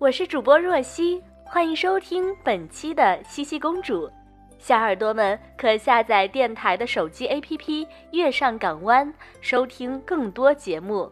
我是主播若曦，欢迎收听本期的西西公主。小耳朵们可下载电台的手机 APP《月上港湾》，收听更多节目。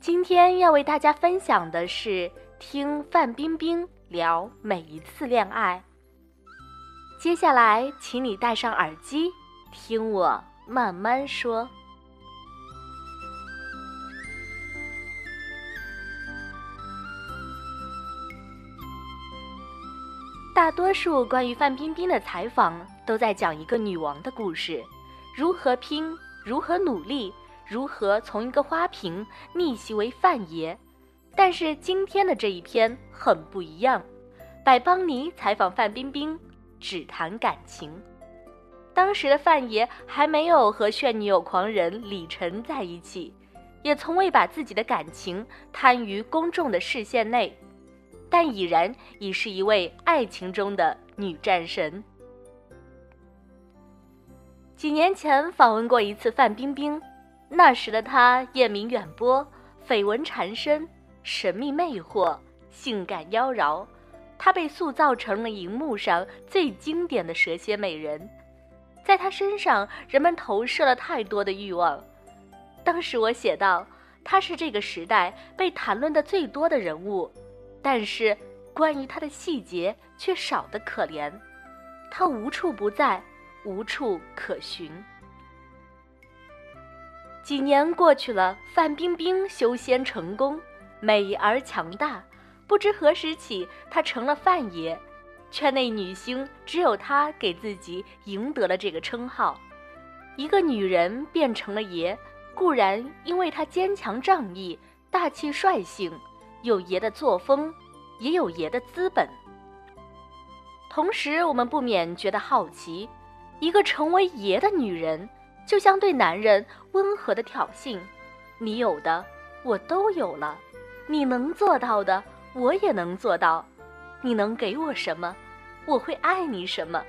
今天要为大家分享的是听范冰冰聊每一次恋爱。接下来，请你戴上耳机，听我慢慢说。大多数关于范冰冰的采访都在讲一个女王的故事，如何拼，如何努力，如何从一个花瓶逆袭为范爷。但是今天的这一篇很不一样，百邦尼采访范冰冰，只谈感情。当时的范爷还没有和炫女友狂人李晨在一起，也从未把自己的感情摊于公众的视线内。但已然已是一位爱情中的女战神。几年前访问过一次范冰冰，那时的她艳名远播，绯闻缠身，神秘魅惑，性感妖娆，她被塑造成了荧幕上最经典的蛇蝎美人。在她身上，人们投射了太多的欲望。当时我写道，她是这个时代被谈论的最多的人物。但是，关于他的细节却少得可怜，他无处不在，无处可寻。几年过去了，范冰冰修仙成功，美而强大。不知何时起，她成了范爷，圈内女星只有她给自己赢得了这个称号。一个女人变成了爷，固然因为她坚强仗义、大气率性。有爷的作风，也有爷的资本。同时，我们不免觉得好奇：一个成为爷的女人，就像对男人温和的挑衅。你有的，我都有了；你能做到的，我也能做到。你能给我什么，我会爱你什么。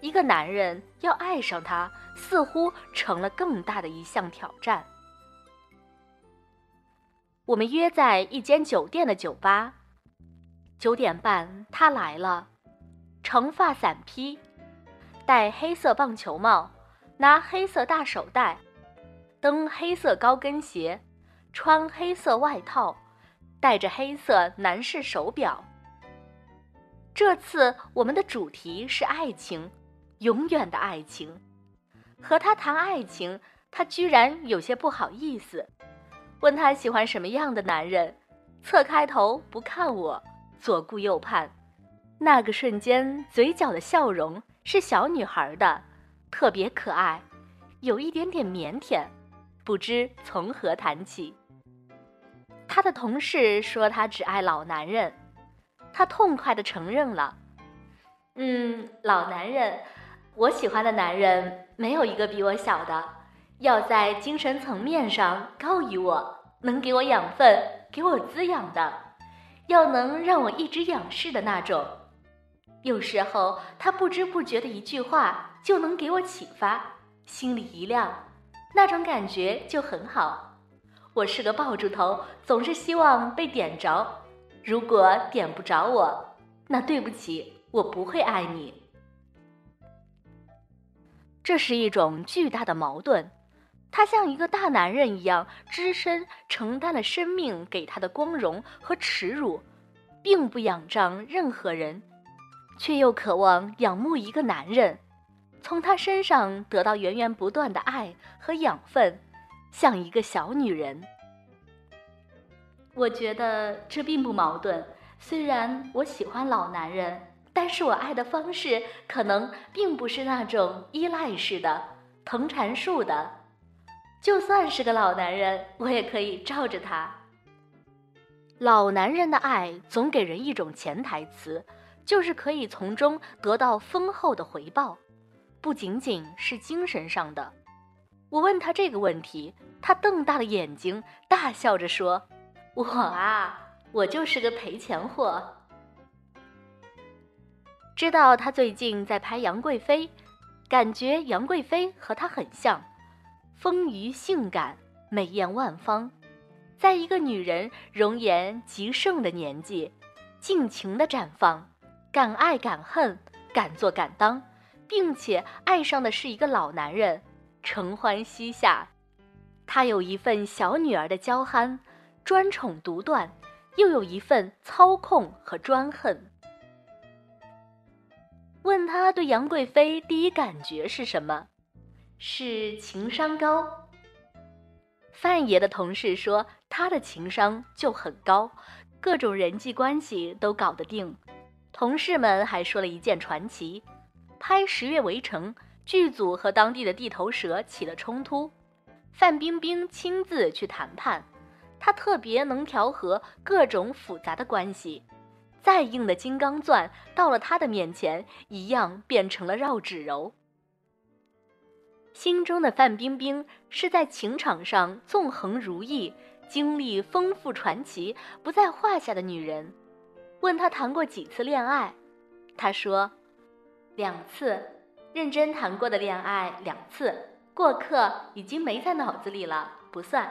一个男人要爱上她，似乎成了更大的一项挑战。我们约在一间酒店的酒吧，九点半他来了，长发散披，戴黑色棒球帽，拿黑色大手袋，蹬黑色高跟鞋，穿黑色外套，戴着黑色男士手表。这次我们的主题是爱情，永远的爱情。和他谈爱情，他居然有些不好意思。问他喜欢什么样的男人，侧开头不看我，左顾右盼，那个瞬间嘴角的笑容是小女孩的，特别可爱，有一点点腼腆，不知从何谈起。他的同事说他只爱老男人，他痛快的承认了，嗯，老男人，我喜欢的男人没有一个比我小的。要在精神层面上高于我，能给我养分、给我滋养的，要能让我一直仰视的那种。有时候他不知不觉的一句话就能给我启发，心里一亮，那种感觉就很好。我是个爆竹头，总是希望被点着。如果点不着我，那对不起，我不会爱你。这是一种巨大的矛盾。他像一个大男人一样，只身承担了生命给他的光荣和耻辱，并不仰仗任何人，却又渴望仰慕一个男人，从他身上得到源源不断的爱和养分，像一个小女人。我觉得这并不矛盾。虽然我喜欢老男人，但是我爱的方式可能并不是那种依赖式的、藤缠树的。就算是个老男人，我也可以罩着他。老男人的爱总给人一种潜台词，就是可以从中得到丰厚的回报，不仅仅是精神上的。我问他这个问题，他瞪大了眼睛，大笑着说：“我啊，我就是个赔钱货。”知道他最近在拍杨贵妃，感觉杨贵妃和他很像，丰腴性感，美艳万方。在一个女人容颜极盛的年纪，尽情的绽放，敢爱敢恨，敢做敢当，并且爱上的是一个老男人，承欢膝下。她有一份小女儿的娇憨，专宠独断，又有一份操控和专横。问他对杨贵妃第一感觉是什么？是情商高。范爷的同事说，他的情商就很高，各种人际关系都搞得定。同事们还说了一件传奇：拍《十月围城》，剧组和当地的地头蛇起了冲突，范冰冰亲自去谈判，她特别能调和各种复杂的关系，再硬的金刚钻到了她的面前，一样变成了绕指柔。心中的范冰冰是在情场上纵横如意、经历丰富传奇不在话下的女人。问她谈过几次恋爱，她说：“两次，认真谈过的恋爱两次，过客已经没在脑子里了，不算。”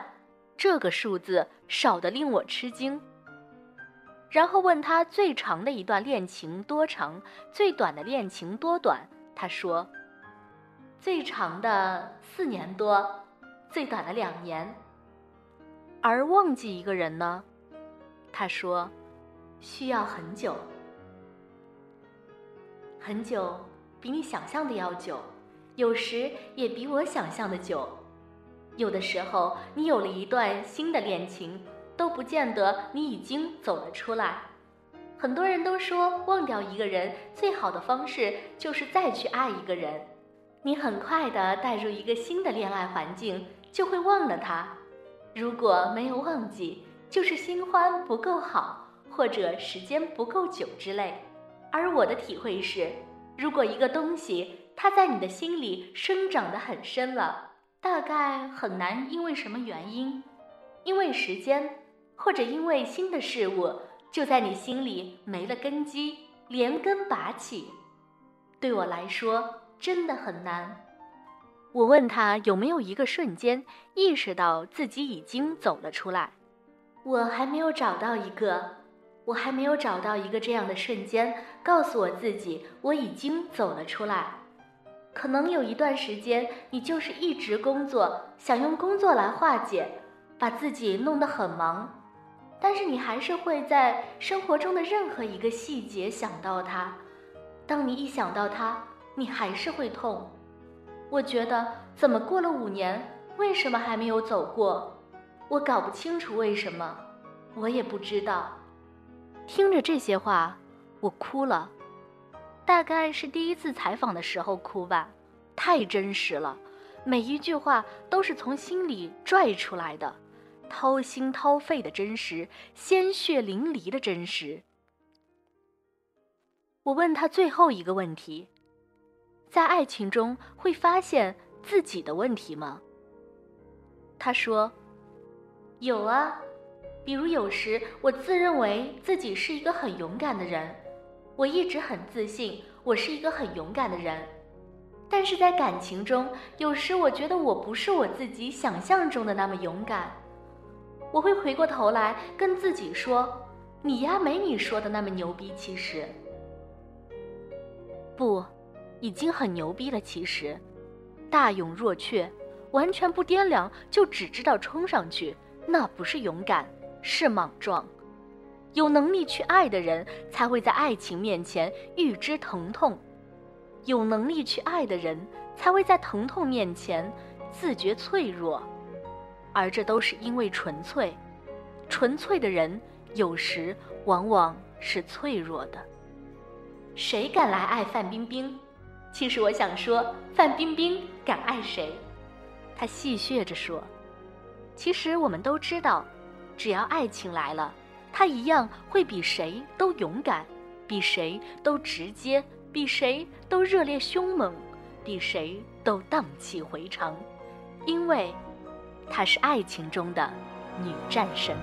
这个数字少得令我吃惊。然后问她最长的一段恋情多长，最短的恋情多短，她说。最长的四年多，最短的两年。而忘记一个人呢？他说，需要很久，很久，比你想象的要久，有时也比我想象的久。有的时候，你有了一段新的恋情，都不见得你已经走了出来。很多人都说，忘掉一个人最好的方式就是再去爱一个人。你很快的带入一个新的恋爱环境，就会忘了他。如果没有忘记，就是新欢不够好，或者时间不够久之类。而我的体会是，如果一个东西它在你的心里生长得很深了，大概很难因为什么原因，因为时间，或者因为新的事物，就在你心里没了根基，连根拔起。对我来说。真的很难。我问他有没有一个瞬间意识到自己已经走了出来，我还没有找到一个，我还没有找到一个这样的瞬间，告诉我自己我已经走了出来。可能有一段时间，你就是一直工作，想用工作来化解，把自己弄得很忙，但是你还是会在生活中的任何一个细节想到他。当你一想到他。你还是会痛，我觉得怎么过了五年，为什么还没有走过？我搞不清楚为什么，我也不知道。听着这些话，我哭了，大概是第一次采访的时候哭吧，太真实了，每一句话都是从心里拽出来的，掏心掏肺的真实，鲜血淋漓的真实。我问他最后一个问题。在爱情中会发现自己的问题吗？他说：“有啊，比如有时我自认为自己是一个很勇敢的人，我一直很自信，我是一个很勇敢的人。但是在感情中，有时我觉得我不是我自己想象中的那么勇敢。我会回过头来跟自己说：‘你呀，没你说的那么牛逼。’其实，不。”已经很牛逼了，其实，大勇若怯，完全不掂量就只知道冲上去，那不是勇敢，是莽撞。有能力去爱的人，才会在爱情面前预知疼痛；有能力去爱的人，才会在疼痛面前自觉脆弱。而这都是因为纯粹，纯粹的人有时往往是脆弱的。谁敢来爱范冰冰？其实我想说，范冰冰敢爱谁？他戏谑着说：“其实我们都知道，只要爱情来了，他一样会比谁都勇敢，比谁都直接，比谁都热烈凶猛，比谁都荡气回肠，因为，她是爱情中的女战神。”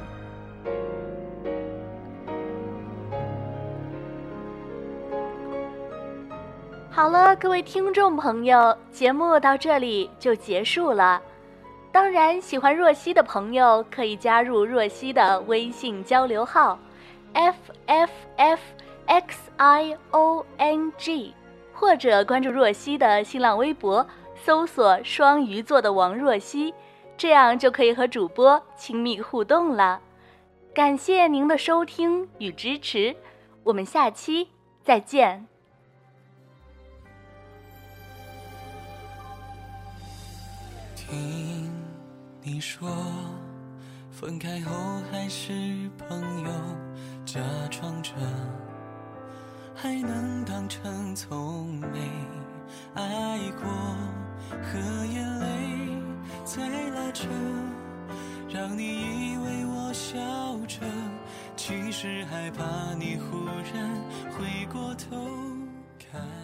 好了，各位听众朋友，节目到这里就结束了。当然，喜欢若曦的朋友可以加入若曦的微信交流号，f f f x i o n g，或者关注若曦的新浪微博，搜索“双鱼座的王若曦”，这样就可以和主播亲密互动了。感谢您的收听与支持，我们下期再见。听你说，分开后还是朋友，假装着还能当成从没爱过，和眼泪在拉扯，让你以为我笑着，其实害怕你忽然回过头看。